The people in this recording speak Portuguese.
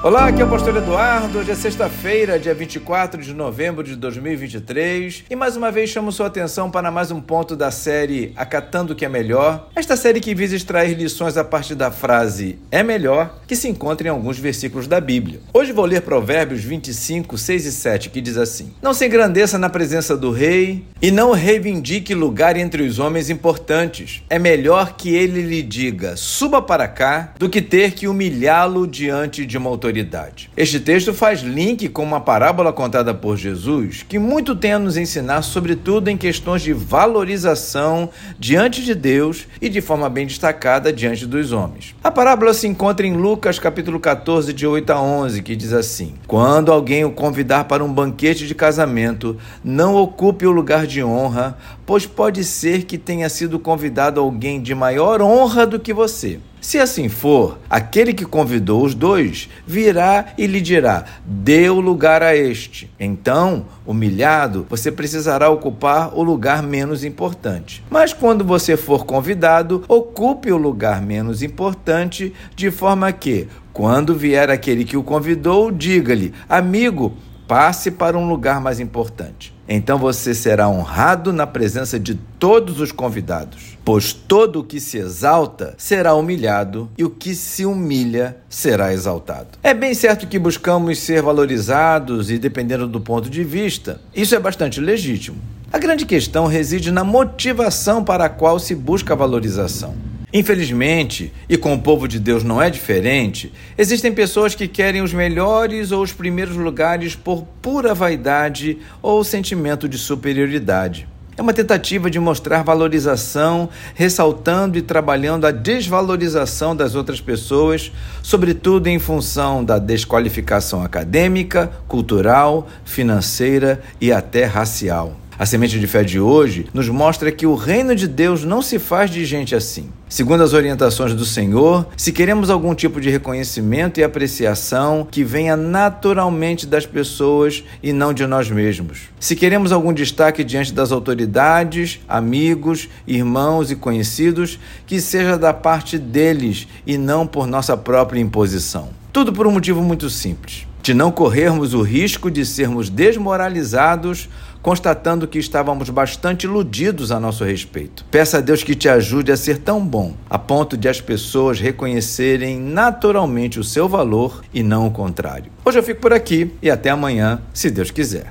Olá, aqui é o Pastor Eduardo. Hoje é sexta-feira, dia 24 de novembro de 2023. E mais uma vez chamo sua atenção para mais um ponto da série Acatando o que é Melhor. Esta série que visa extrair lições a partir da frase é melhor, que se encontra em alguns versículos da Bíblia. Hoje vou ler Provérbios 25, 6 e 7, que diz assim: Não se engrandeça na presença do rei e não reivindique lugar entre os homens importantes. É melhor que ele lhe diga suba para cá do que ter que humilhá-lo diante de uma autoridade autoridade. Este texto faz link com uma parábola contada por Jesus que muito tem a nos ensinar, sobretudo em questões de valorização diante de Deus e de forma bem destacada diante dos homens. A parábola se encontra em Lucas capítulo 14, de 8 a 11, que diz assim: Quando alguém o convidar para um banquete de casamento, não ocupe o lugar de honra, pois pode ser que tenha sido convidado alguém de maior honra do que você. Se assim for, aquele que convidou os dois virá e lhe dirá: o lugar a este. Então, humilhado, você precisará ocupar o lugar menos importante. Mas quando você for convidado, ocupe o lugar menos importante, de forma que, quando vier aquele que o convidou, diga-lhe: Amigo, passe para um lugar mais importante. Então você será honrado na presença de todos os convidados. Pois todo o que se exalta será humilhado, e o que se humilha será exaltado. É bem certo que buscamos ser valorizados e dependendo do ponto de vista, isso é bastante legítimo. A grande questão reside na motivação para a qual se busca a valorização. Infelizmente, e com o povo de Deus não é diferente, existem pessoas que querem os melhores ou os primeiros lugares por pura vaidade ou sentimento de superioridade. É uma tentativa de mostrar valorização, ressaltando e trabalhando a desvalorização das outras pessoas, sobretudo em função da desqualificação acadêmica, cultural, financeira e até racial. A semente de fé de hoje nos mostra que o reino de Deus não se faz de gente assim. Segundo as orientações do Senhor, se queremos algum tipo de reconhecimento e apreciação que venha naturalmente das pessoas e não de nós mesmos. Se queremos algum destaque diante das autoridades, amigos, irmãos e conhecidos, que seja da parte deles e não por nossa própria imposição. Tudo por um motivo muito simples: de não corrermos o risco de sermos desmoralizados constatando que estávamos bastante iludidos a nosso respeito. Peça a Deus que te ajude a ser tão bom, a ponto de as pessoas reconhecerem naturalmente o seu valor e não o contrário. Hoje eu fico por aqui e até amanhã, se Deus quiser.